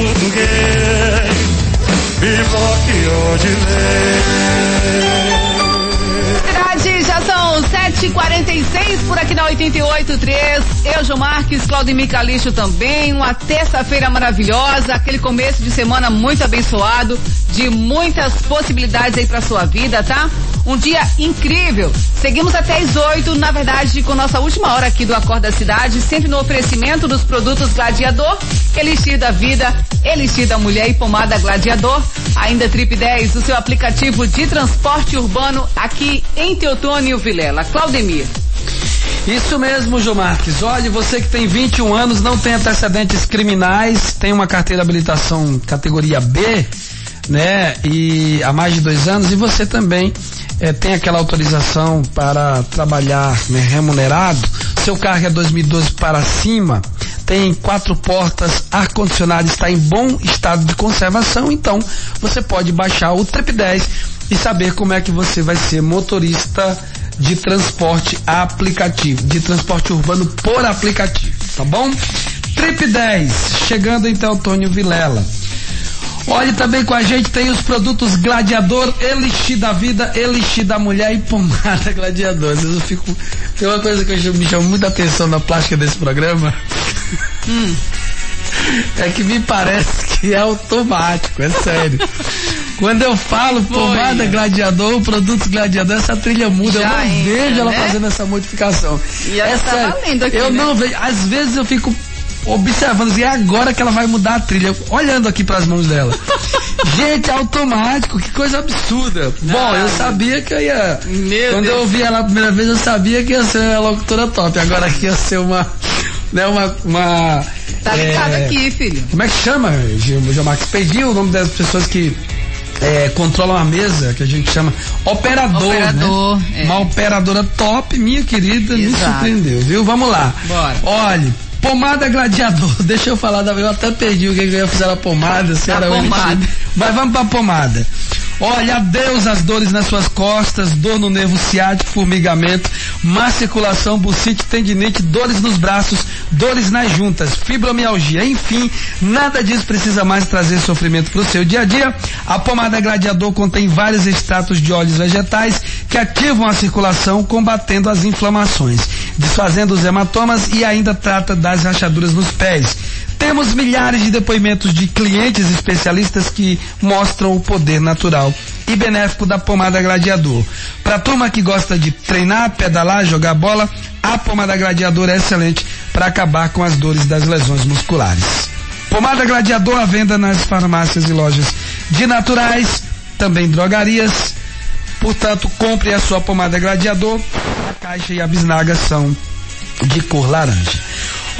ordem já são 7h46 por aqui na 88.3. Eu, João Marques, Claudio Calixto também. Uma terça-feira maravilhosa, aquele começo de semana muito abençoado, de muitas possibilidades aí pra sua vida, tá? Um dia incrível. Seguimos até as 8, na verdade, com nossa última hora aqui do Acorda Cidade, sempre no oferecimento dos produtos Gladiador, Elixir da Vida, Elixir da Mulher e Pomada Gladiador. Ainda Trip 10, o seu aplicativo de transporte urbano aqui em Teotônio Vilela. Claudemir. Isso mesmo, João Marques. Olha, você que tem 21 anos, não tem antecedentes criminais, tem uma carteira de habilitação categoria B, né? E há mais de dois anos, e você também é, tem aquela autorização para trabalhar né, remunerado, seu carro é 2012 para cima, tem quatro portas, ar-condicionado está em bom estado de conservação, então você pode baixar o Trip 10 e saber como é que você vai ser motorista de transporte aplicativo, de transporte urbano por aplicativo, tá bom? Trip 10, chegando então Antônio Vilela. Olhe também com a gente, tem os produtos Gladiador, Elixir da Vida, Elixir da Mulher e Pomada Gladiador. Eu fico, tem uma coisa que me chama muita atenção na plástica desse programa. Hum. É que me parece que é automático, é sério. Quando eu falo Foi. pomada gladiador, produto gladiador, essa trilha muda. Já eu não entra, vejo ela né? fazendo essa modificação. E ela é tá sério. Aqui, eu né? não vejo. Às vezes eu fico observando, e é agora que ela vai mudar a trilha, olhando aqui para as mãos dela. Gente, automático, que coisa absurda. Não, Bom, eu sabia que eu ia. quando Deus. eu ouvi ela a primeira vez, eu sabia que ia ser a locutora top. Agora aqui ia ser uma. Né, uma, uma Tá ligado é, aqui, filho. Como é que chama, Gil Max? Perdi o nome das pessoas que é, controlam a mesa, que a gente chama operador, operador né? É. Uma operadora top, minha querida, Exato. me surpreendeu, viu? Vamos lá. Bora. Olhe, Pomada gladiador, deixa eu falar da. Eu até perdi o que eu ia fazer a pomada, se a era pomada. Mas vamos pra pomada. Olha, adeus as dores nas suas costas, dor no nervo ciático, formigamento, má circulação, bucite, tendinite, dores nos braços, dores nas juntas, fibromialgia, enfim, nada disso precisa mais trazer sofrimento para o seu dia a dia. A pomada Gladiador contém vários extratos de óleos vegetais que ativam a circulação, combatendo as inflamações, desfazendo os hematomas e ainda trata das rachaduras nos pés. Temos milhares de depoimentos de clientes especialistas que mostram o poder natural e benéfico da pomada gladiador. Para turma que gosta de treinar, pedalar, jogar bola, a pomada gladiador é excelente para acabar com as dores das lesões musculares. Pomada gladiador à venda nas farmácias e lojas de naturais, também drogarias. Portanto, compre a sua pomada gladiador. A caixa e a bisnaga são de cor laranja.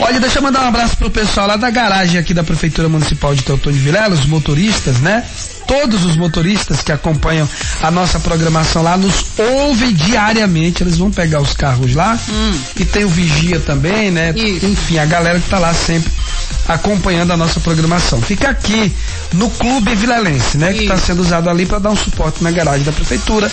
Olha, deixa eu mandar um abraço pro pessoal lá da garagem aqui da Prefeitura Municipal de Teutônio de Vilela, os motoristas, né? Todos os motoristas que acompanham a nossa programação lá nos ouvem diariamente. Eles vão pegar os carros lá hum. e tem o vigia também, né? Isso. Enfim, a galera que tá lá sempre acompanhando a nossa programação. Fica aqui no Clube Vilalense, né? Isso. Que está sendo usado ali para dar um suporte na garagem da prefeitura,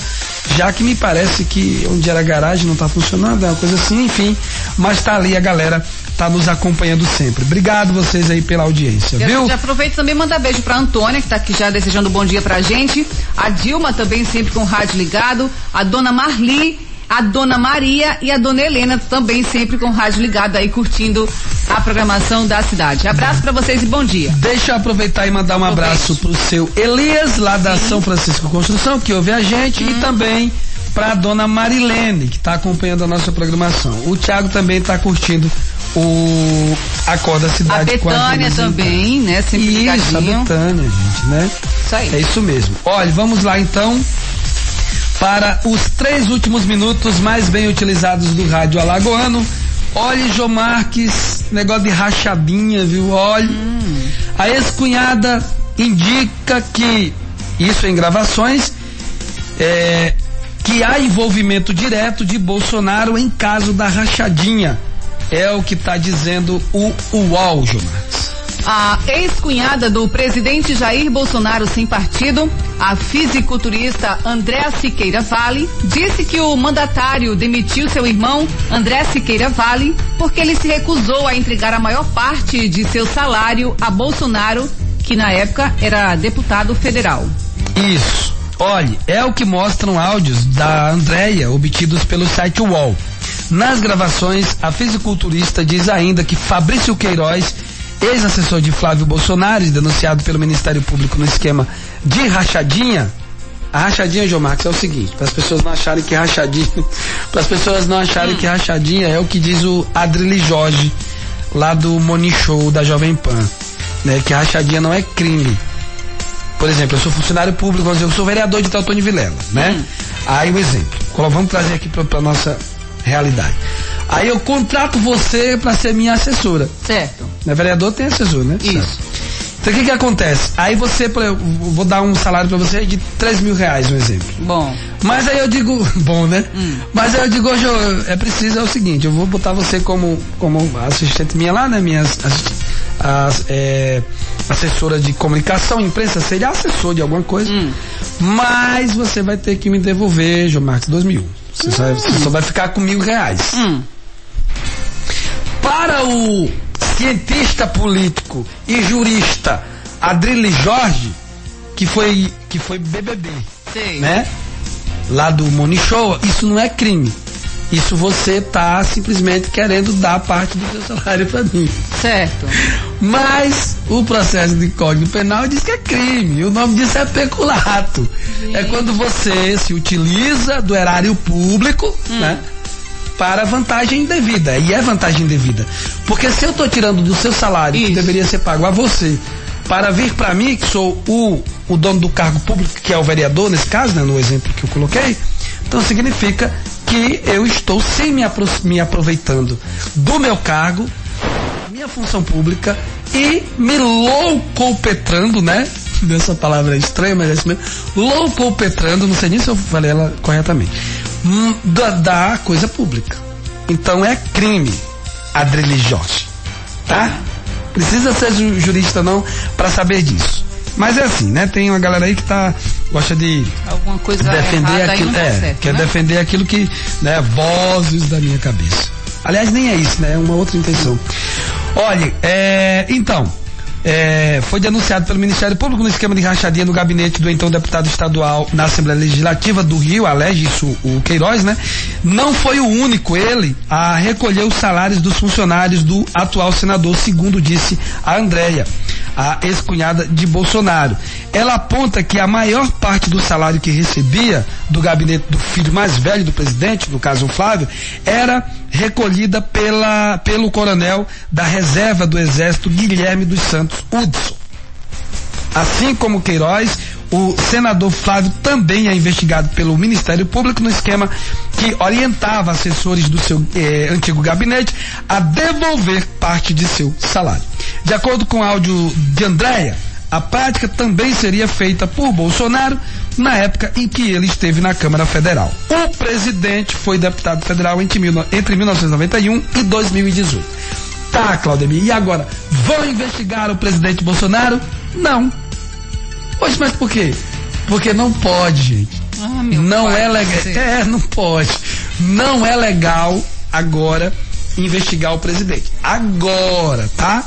já que me parece que onde era a garagem não está funcionando, é uma coisa assim, enfim. Mas está ali a galera tá nos acompanhando sempre. Obrigado vocês aí pela audiência, eu viu? Já aproveito também mandar beijo pra Antônia, que tá aqui já desejando um bom dia pra gente. A Dilma também sempre com o rádio ligado. A dona Marli a dona Maria e a dona Helena também sempre com o rádio ligado aí curtindo a programação da cidade. Abraço para vocês e bom dia. Deixa eu aproveitar e mandar um Aproveite. abraço pro seu Elias lá da Sim. São Francisco Construção que ouve a gente hum. e também para a dona Marilene que está acompanhando a nossa programação. O Thiago também está curtindo o Acorda Cidade a Betânia também, né? Sempre isso, ligadinho. a Betânia, gente, né? Isso aí. É isso mesmo. Olha, vamos lá então para os três últimos minutos mais bem utilizados do rádio alagoano. Olha, João Marques, negócio de rachadinha, viu? Olha, hum. a ex-cunhada indica que, isso em gravações, é, que há envolvimento direto de Bolsonaro em caso da rachadinha é o que está dizendo o UOL, Jonas. A ex-cunhada do presidente Jair Bolsonaro sem partido, a fisiculturista André Siqueira Vale, disse que o mandatário demitiu seu irmão André Siqueira Vale porque ele se recusou a entregar a maior parte de seu salário a Bolsonaro que na época era deputado federal. Isso. Olhe, é o que mostram áudios da Andréia obtidos pelo site UOL. Nas gravações, a fisiculturista diz ainda que Fabrício Queiroz, ex-assessor de Flávio Bolsonaro, denunciado pelo Ministério Público no esquema de rachadinha, a rachadinha, João Marcos, é o seguinte, para as pessoas não acharem que rachadinha, para as pessoas não acharem que rachadinha é o que diz o Adrilli Jorge, lá do Money Show da Jovem Pan, né? Que rachadinha não é crime. Por exemplo, eu sou funcionário público, vamos dizer, eu sou vereador de Teotônio Vilela, né? Hum. Aí um exemplo, vamos trazer aqui para nossa realidade. Aí eu contrato você para ser minha assessora. Certo. Né? Vereador tem assessor, né? Isso. Então o que que acontece? Aí você, exemplo, vou dar um salário para você de 3 mil reais, um exemplo. Bom. Mas aí eu digo, bom, né? Hum. Mas aí eu digo, hoje eu- é preciso, é o seguinte, eu vou botar você como, como assistente minha lá, né? Minha as- é, assessora de comunicação, imprensa, seria assessor de alguma coisa. Hum. Mas você vai ter que me devolver, João Marcos, dois mil. Você, só, você só vai ficar com mil reais. Hum. Para o cientista político e jurista Adrilli Jorge, que foi, que foi BBB, Sei. né? Lá do Money Show, isso não é crime. Isso você tá simplesmente querendo dar parte do seu salário para mim. Certo. Mas o processo de código penal diz que é crime. O nome disso é peculato. É quando você se utiliza do erário público, né? Para vantagem indevida. E é vantagem indevida. Porque se eu estou tirando do seu salário, que Isso. deveria ser pago a você, para vir para mim, que sou o, o dono do cargo público, que é o vereador, nesse caso, né, no exemplo que eu coloquei, então significa que eu estou sem me, apro- me aproveitando do meu cargo, minha função pública e me loucopetrando, né? Essa palavra é estranha, mas é isso mesmo. Loucopetrando, não sei nem se eu falei ela corretamente. hum, Da, da coisa pública. Então é crime, Adrilli Jorge. Tá? Precisa ser ju- jurista não para saber disso. Mas é assim, né? Tem uma galera aí que tá gosta de Alguma coisa defender errada aquilo, é, certo, quer né? defender aquilo que, né, vozes da minha cabeça. Aliás, nem é isso, né? É uma outra intenção. Olha, é, então, é, foi denunciado pelo Ministério Público no esquema de rachadinha no gabinete do então deputado estadual na Assembleia Legislativa do Rio, alege isso o Queiroz, né? Não foi o único ele a recolher os salários dos funcionários do atual senador, segundo disse a Andréia a ex-cunhada de Bolsonaro. Ela aponta que a maior parte do salário que recebia do gabinete do filho mais velho do presidente, no caso o Flávio, era recolhida pela, pelo coronel da reserva do Exército Guilherme dos Santos Hudson. Assim como Queiroz, o senador Flávio também é investigado pelo Ministério Público no esquema que orientava assessores do seu eh, antigo gabinete a devolver parte de seu salário. De acordo com o áudio de Andréia, a prática também seria feita por Bolsonaro na época em que ele esteve na Câmara Federal. O presidente foi deputado federal entre, mil- entre 1991 e 2018. Tá, Claudemir, e agora? Vão investigar o presidente Bolsonaro? Não. Poxa, mas por quê? Porque não pode, gente. Ah, não pai é legal. É, não pode. Não é legal agora investigar o presidente. Agora, tá?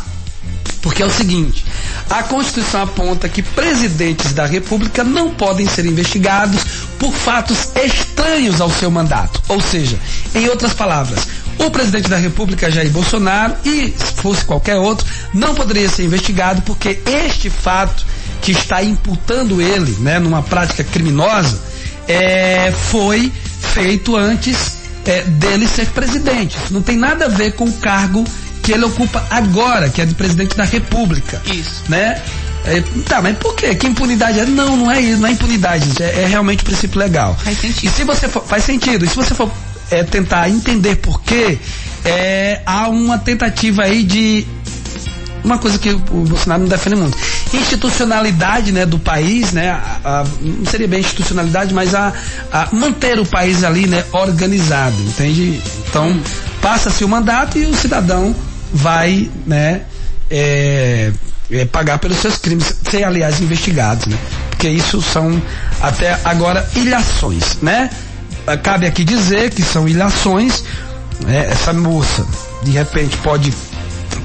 Porque é o seguinte, a Constituição aponta que presidentes da República não podem ser investigados por fatos estranhos ao seu mandato. Ou seja, em outras palavras, o presidente da República, Jair Bolsonaro, e se fosse qualquer outro, não poderia ser investigado porque este fato que está imputando ele, né, numa prática criminosa, é, foi feito antes é, dele ser presidente. Isso não tem nada a ver com o cargo que ele ocupa agora, que é de presidente da República. Isso. Né? É, tá, mas por quê? Que impunidade é? Não, não é isso, não é impunidade, gente, é, é realmente o princípio legal. Faz sentido. E se você for, faz sentido. E se você for é, tentar entender por quê, é, há uma tentativa aí de uma coisa que o Bolsonaro não defende muito. Institucionalidade, né, do país, né, a- a- não seria bem institucionalidade, mas a, a manter o país ali, né, organizado, entende? Então, passa-se o mandato e o cidadão vai, né, é, é, pagar pelos seus crimes, ser, aliás, investigados, né? Porque isso são, até agora, ilhações, né? Ah, Cabe aqui dizer que são ilhações, né? Essa moça, de repente, pode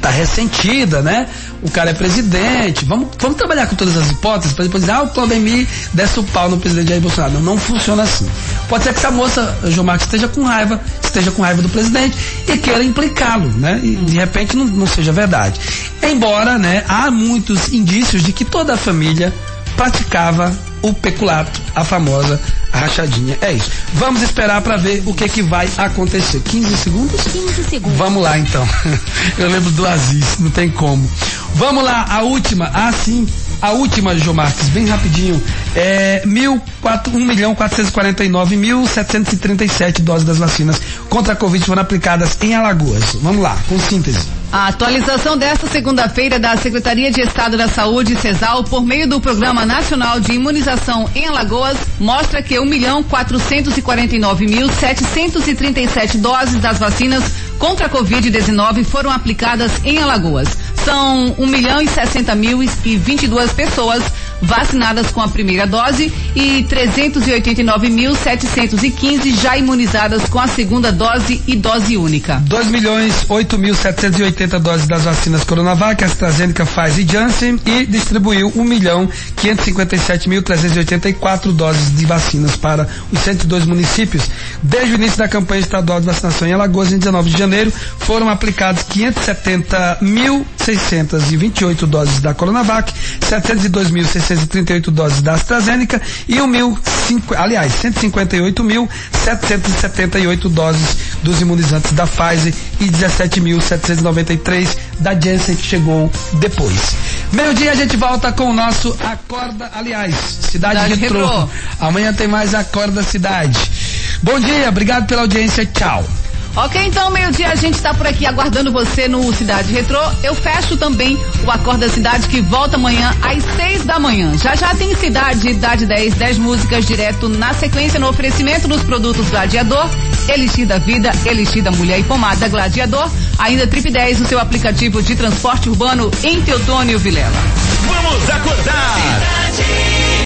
tá ressentida, né? O cara é presidente. Vamos, vamos trabalhar com todas as hipóteses para depois dizer, ah, o Claudemir desce o pau no presidente Jair Bolsonaro. Não, não funciona assim. Pode ser que essa moça, Gilmar, esteja com raiva, esteja com raiva do presidente e queira implicá-lo, né? E de repente não, não seja verdade. Embora, né, há muitos indícios de que toda a família praticava o peculato, a famosa rachadinha. É isso. Vamos esperar para ver o que que vai acontecer. 15 segundos? 15 segundos. Vamos lá então. Eu lembro do Aziz, não tem como. Vamos lá, a última. Ah, sim. A última, João Marques, bem rapidinho. É 1.449.737 doses das vacinas contra a Covid foram aplicadas em Alagoas. Vamos lá, com síntese. A atualização desta segunda-feira da Secretaria de Estado da Saúde, CESAL, por meio do Programa Nacional de Imunização em Alagoas, mostra que 1.449.737 doses das vacinas contra a Covid-19 foram aplicadas em Alagoas. São 1 milhão e 60 mil e 22 pessoas vacinadas com a primeira dose e 389.715 já imunizadas com a segunda dose e dose única. 2 milhões 8 mil 780 doses das vacinas Coronavac, AstraZeneca, Pfizer e Janssen e distribuiu 1 milhão 557 mil 384 doses de vacinas para os 102 municípios. Desde o início da campanha estadual de vacinação em Alagoas, em 19 de janeiro, foram aplicados 570.628 doses da Coronavac, 702.638 doses da AstraZeneca e 1 mil, cinco, aliás, 158.778 doses dos imunizantes da Pfizer e 17.793 da Janssen que chegou depois. Meio-dia a gente volta com o nosso Acorda, aliás, Cidade, Cidade Retrô. Retrô. Amanhã tem mais Acorda Cidade. Bom dia, obrigado pela audiência, tchau. Ok, então meio-dia a gente está por aqui aguardando você no Cidade Retrô. Eu fecho também o Acorda Cidade que volta amanhã às seis da manhã. Já já tem Cidade, Idade 10, 10 músicas direto na sequência no oferecimento dos produtos Gladiador, Elixir da Vida, Elixir da Mulher e Pomada Gladiador. Ainda Trip 10, o seu aplicativo de transporte urbano em Teotônio Vilela. Vamos acordar!